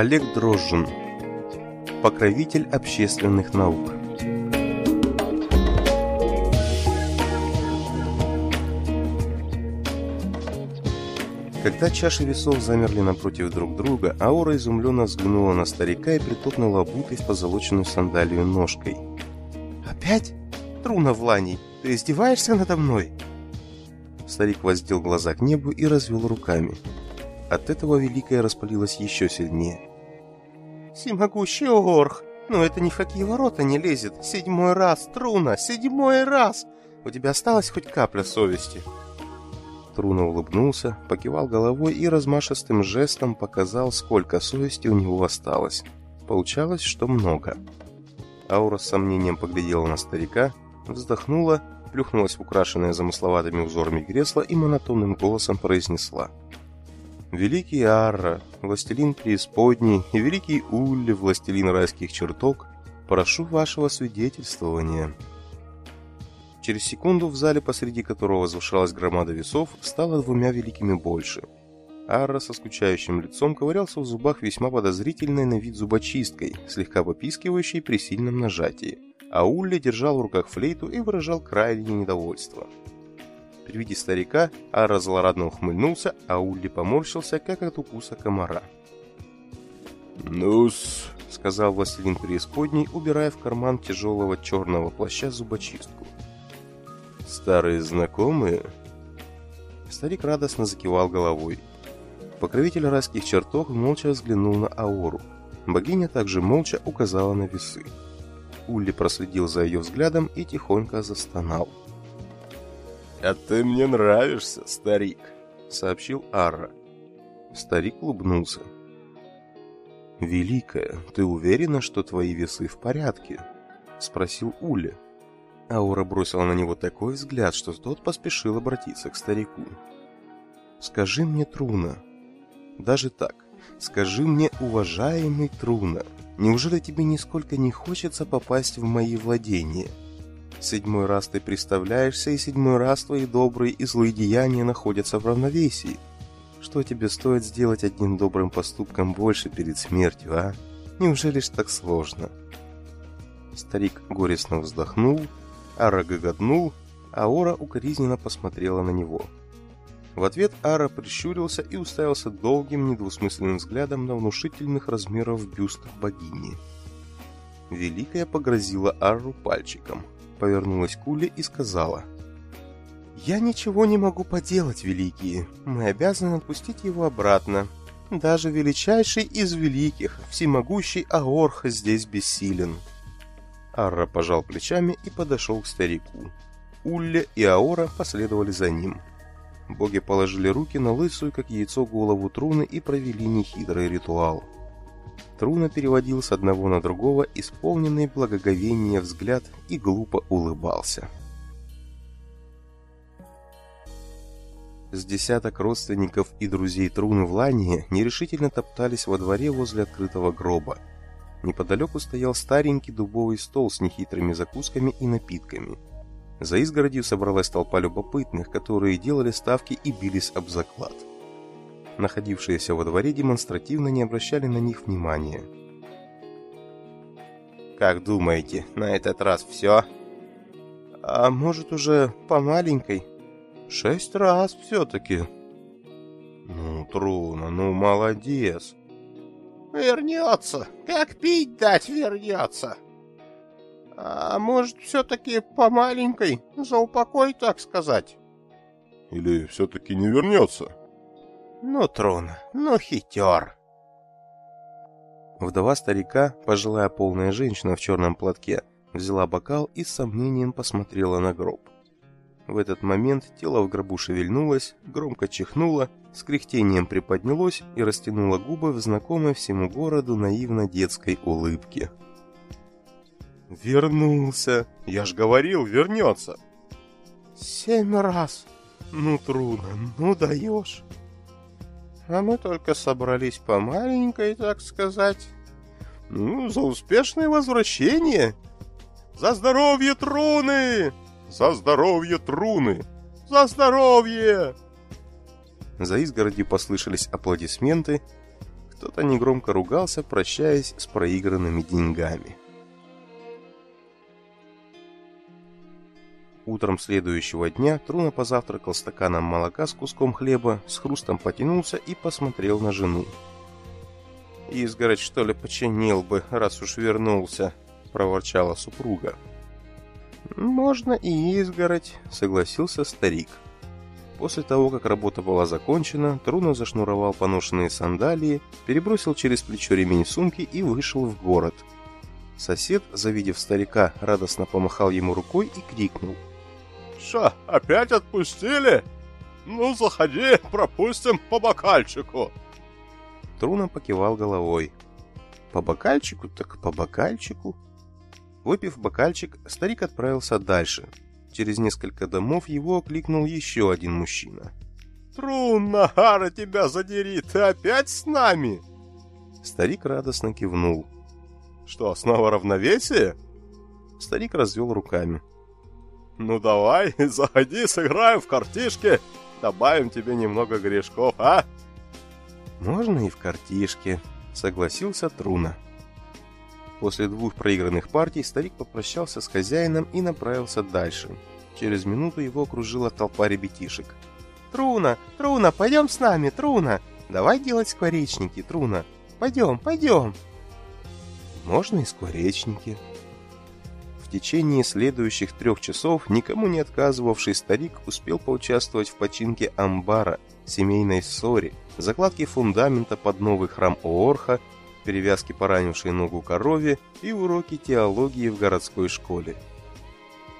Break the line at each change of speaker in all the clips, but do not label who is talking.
Олег Дрожжин. Покровитель общественных наук. Когда чаши весов замерли напротив друг друга, Аура изумленно взглянула на старика и притопнула обутой в позолоченную сандалию ножкой. «Опять? Труна Вланий, ты издеваешься надо мной?» Старик воздел глаза к небу и развел руками. От этого Великая распалилась еще сильнее. «Всемогущий Орх! Но это ни в какие ворота не лезет! Седьмой раз, Труна! Седьмой раз! У тебя осталась хоть капля совести?» Труна улыбнулся, покивал головой и размашистым жестом показал, сколько совести у него осталось. Получалось, что много. Аура с сомнением поглядела на старика, вздохнула, плюхнулась в украшенное замысловатыми узорами кресло и монотонным голосом произнесла. «Великий Арра, властелин преисподней, и великий Улли, властелин райских чертог, прошу вашего свидетельствования». Через секунду в зале, посреди которого возвышалась громада весов, стало двумя великими больше. Арра со скучающим лицом ковырялся в зубах весьма подозрительной на вид зубочисткой, слегка попискивающей при сильном нажатии, а Улли держал в руках флейту и выражал крайнее недовольство. При виде старика Арра злорадно ухмыльнулся, а Улли поморщился, как от укуса комара. «Ну-с», — сказал властелин преисподней, убирая в карман тяжелого черного плаща зубочистку. Старые знакомые? Старик радостно закивал головой. Покровитель райских чертог молча взглянул на Аору. Богиня также молча указала на весы. Улли проследил за ее взглядом и тихонько застонал. «А ты мне нравишься, старик», — сообщил Арра. Старик улыбнулся. «Великая, ты уверена, что твои весы в порядке?» — спросил Улли. Аура бросила на него такой взгляд, что тот поспешил обратиться к старику. «Скажи мне, Труна, даже так, скажи мне, уважаемый Труна, неужели тебе нисколько не хочется попасть в мои владения? Седьмой раз ты представляешься, и седьмой раз твои добрые и злые деяния находятся в равновесии. Что тебе стоит сделать одним добрым поступком больше перед смертью, а? Неужели ж так сложно?» Старик горестно вздохнул Ара гоготнул, а Ора укоризненно посмотрела на него. В ответ Ара прищурился и уставился долгим недвусмысленным взглядом на внушительных размеров бюст богини. Великая погрозила Арру пальчиком, повернулась к Уле и сказала «Я ничего не могу поделать, великие. Мы обязаны отпустить его обратно. Даже величайший из великих, всемогущий Аорх здесь бессилен». Арра пожал плечами и подошел к старику. Улля и Аора последовали за ним. Боги положили руки на лысую, как яйцо, голову Труны и провели нехитрый ритуал. Труна переводил с одного на другого исполненный благоговения взгляд и глупо улыбался. С десяток родственников и друзей Труны в Лании нерешительно топтались во дворе возле открытого гроба, Неподалеку стоял старенький дубовый стол с нехитрыми закусками и напитками. За изгородью собралась толпа любопытных, которые делали ставки и бились об заклад. Находившиеся во дворе демонстративно не обращали на них внимания. «Как думаете, на этот раз все?» «А может, уже по маленькой?» «Шесть раз все-таки». «Ну, Труна, ну молодец!»
Вернется. Как пить дать вернется. А может, все-таки по маленькой, за упокой, так сказать?
Или все-таки не вернется?
Ну, Трун, ну хитер.
Вдова старика, пожилая полная женщина в черном платке, взяла бокал и с сомнением посмотрела на гроб. В этот момент тело в гробу шевельнулось, громко чихнуло, с кряхтением приподнялось и растянуло губы в знакомой всему городу наивно-детской улыбке.
«Вернулся! Я ж говорил, вернется!»
«Семь раз! Ну, трудно, ну даешь!» «А мы только собрались по маленькой, так сказать!»
«Ну, за успешное возвращение!» «За здоровье Труны!» За здоровье Труны! За здоровье!»
За изгородью послышались аплодисменты. Кто-то негромко ругался, прощаясь с проигранными деньгами. Утром следующего дня Труна позавтракал стаканом молока с куском хлеба, с хрустом потянулся и посмотрел на жену.
«Изгородь, что ли, починил бы, раз уж вернулся», — проворчала супруга.
«Можно и изгородь», — согласился старик. После того, как работа была закончена, Труно зашнуровал поношенные сандалии, перебросил через плечо ремень сумки и вышел в город. Сосед, завидев старика, радостно помахал ему рукой и крикнул.
«Ша, опять отпустили? Ну, заходи, пропустим по бокальчику!»
Труно покивал головой. «По бокальчику, так по бокальчику». Выпив бокальчик, старик отправился дальше — Через несколько домов его окликнул еще один мужчина.
«Трун, Нагара, тебя задери, ты опять с нами?»
Старик радостно кивнул.
«Что, снова равновесие?»
Старик развел руками.
«Ну давай, заходи, сыграем в картишки, добавим тебе немного грешков, а?»
«Можно и в картишки», — согласился Труна. После двух проигранных партий старик попрощался с хозяином и направился дальше. Через минуту его окружила толпа ребятишек. «Труна! Труна, пойдем с нами, Труна! Давай делать скворечники, Труна! Пойдем, пойдем!» «Можно и скворечники!» В течение следующих трех часов никому не отказывавший старик успел поучаствовать в починке амбара, семейной ссоре, закладке фундамента под новый храм Оорха перевязки поранившей ногу корове и уроки теологии в городской школе.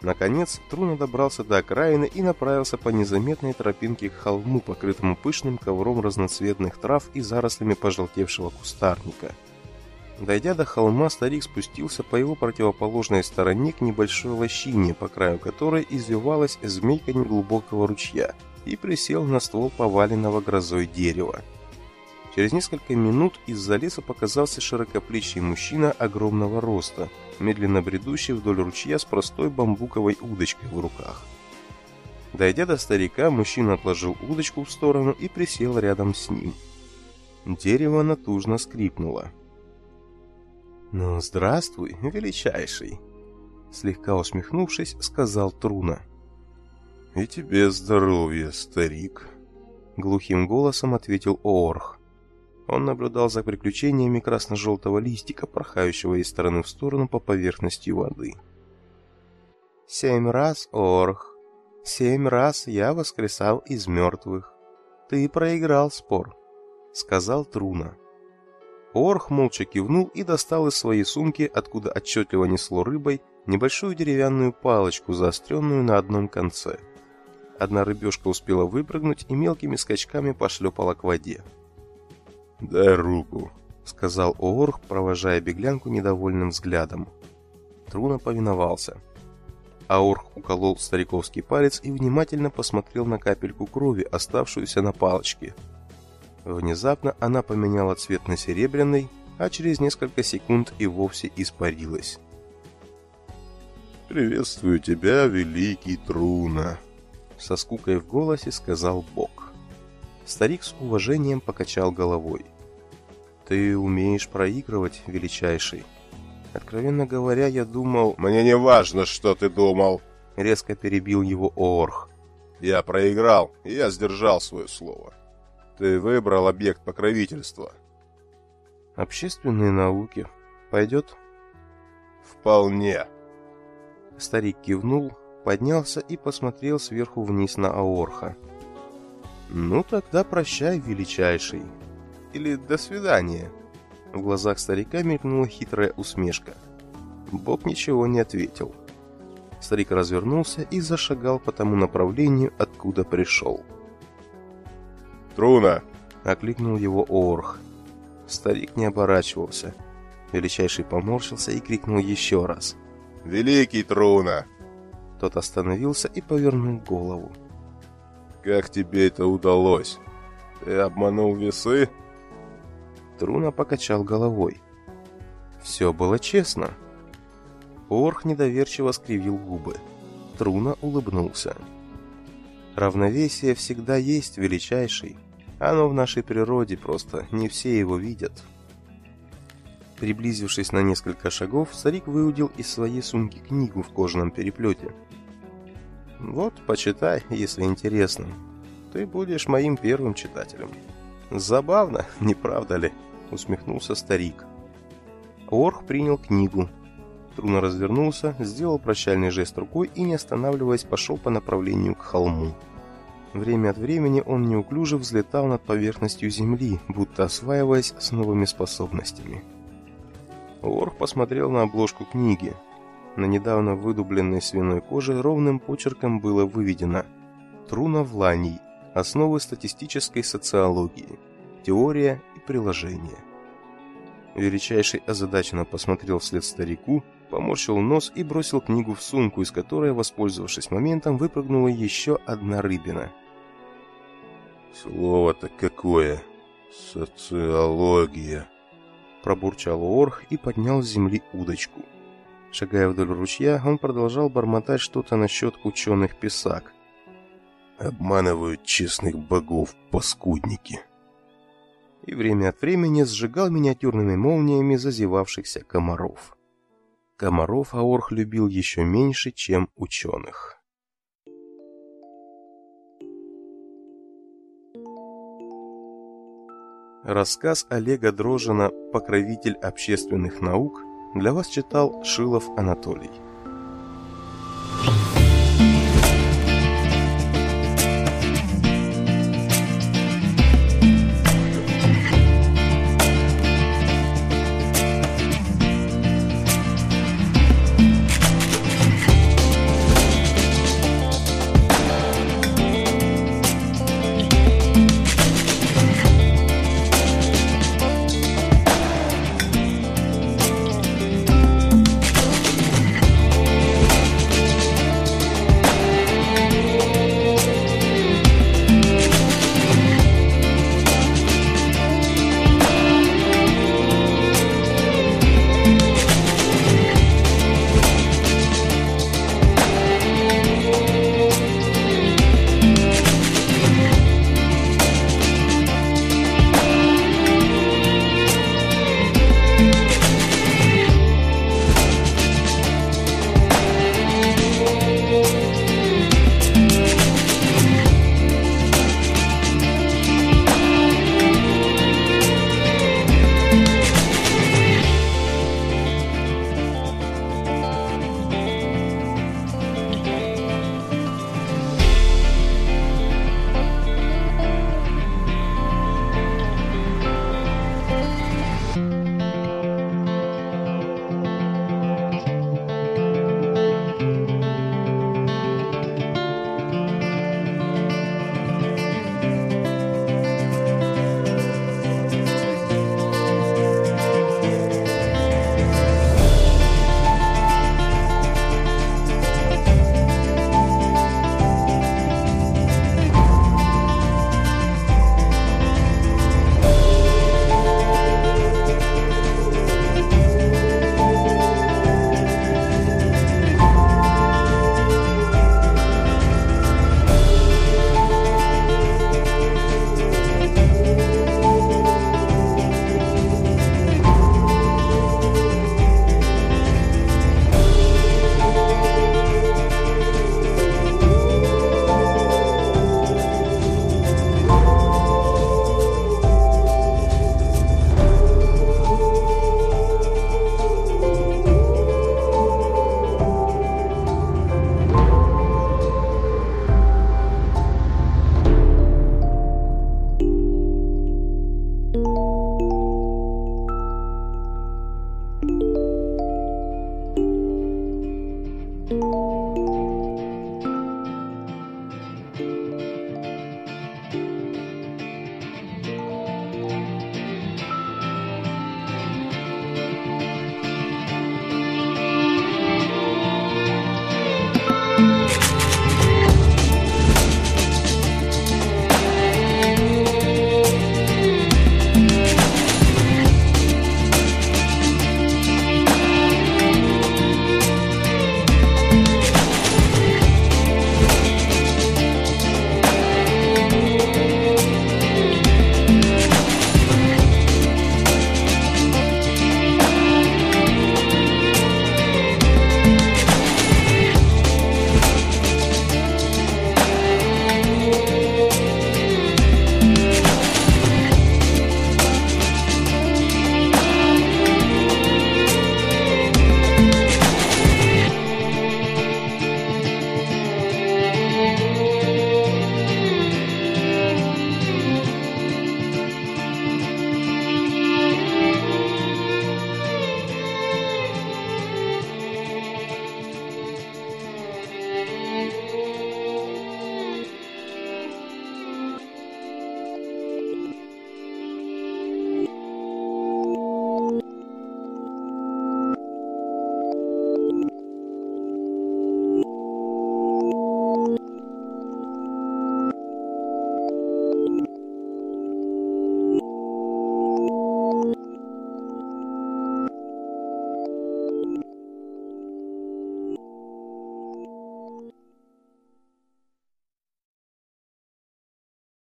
Наконец, Труна добрался до окраины и направился по незаметной тропинке к холму, покрытому пышным ковром разноцветных трав и зарослями пожелтевшего кустарника. Дойдя до холма, старик спустился по его противоположной стороне к небольшой лощине, по краю которой извивалась змейка неглубокого ручья, и присел на ствол поваленного грозой дерева. Через несколько минут из-за леса показался широкоплечий мужчина огромного роста, медленно бредущий вдоль ручья с простой бамбуковой удочкой в руках. Дойдя до старика, мужчина отложил удочку в сторону и присел рядом с ним. Дерево натужно скрипнуло. «Ну, здравствуй, величайший!» Слегка усмехнувшись, сказал Труна.
«И тебе здоровья, старик!»
Глухим голосом ответил Оорх. Он наблюдал за приключениями красно-желтого листика, порхающего из стороны в сторону по поверхности воды. «Семь раз, Орх, семь раз я воскресал из мертвых. Ты проиграл спор», — сказал Труна. Орх молча кивнул и достал из своей сумки, откуда отчетливо несло рыбой, небольшую деревянную палочку, заостренную на одном конце. Одна рыбешка успела выпрыгнуть и мелкими скачками пошлепала к воде.
«Дай руку», —
сказал Оорх, провожая беглянку недовольным взглядом. Труна повиновался. Аорх уколол стариковский палец и внимательно посмотрел на капельку крови, оставшуюся на палочке. Внезапно она поменяла цвет на серебряный, а через несколько секунд и вовсе испарилась.
«Приветствую тебя, великий Труна!»
Со скукой в голосе сказал Бог. Старик с уважением покачал головой. «Ты умеешь проигрывать, величайший. Откровенно говоря, я думал...»
«Мне не важно, что ты думал!»
Резко перебил его Оорх.
«Я проиграл, и я сдержал свое слово. Ты выбрал объект покровительства».
«Общественные науки. Пойдет?»
«Вполне».
Старик кивнул, поднялся и посмотрел сверху вниз на Аорха. «Ну тогда прощай, величайший. Или до свидания». В глазах старика мелькнула хитрая усмешка. Бог ничего не ответил. Старик развернулся и зашагал по тому направлению, откуда пришел.
«Труна!»
— окликнул его Оорх. Старик не оборачивался. Величайший поморщился и крикнул еще раз.
«Великий Труна!»
Тот остановился и повернул голову.
Как тебе это удалось? Ты обманул весы?
Труна покачал головой. Все было честно. Орх недоверчиво скривил губы. Труна улыбнулся. Равновесие всегда есть величайший. Оно в нашей природе, просто не все его видят. Приблизившись на несколько шагов, старик выудил из своей сумки книгу в кожаном переплете. «Вот, почитай, если интересно. Ты будешь моим первым читателем». «Забавно, не правда ли?» — усмехнулся старик. Орх принял книгу. Труно развернулся, сделал прощальный жест рукой и, не останавливаясь, пошел по направлению к холму. Время от времени он неуклюже взлетал над поверхностью земли, будто осваиваясь с новыми способностями. Орх посмотрел на обложку книги. На недавно выдубленной свиной коже ровным почерком было выведено «Труна Вланий. Основы статистической социологии. Теория и приложение». Величайший озадаченно посмотрел вслед старику, поморщил нос и бросил книгу в сумку, из которой, воспользовавшись моментом, выпрыгнула еще одна рыбина.
«Слово-то какое! Социология!»
Пробурчал Орх и поднял с земли удочку. Шагая вдоль ручья, он продолжал бормотать что-то насчет ученых писак.
«Обманывают честных богов, паскудники!»
И время от времени сжигал миниатюрными молниями зазевавшихся комаров. Комаров Аорх любил еще меньше, чем ученых. Рассказ Олега Дрожина «Покровитель общественных наук» для вас читал Шилов Анатолий.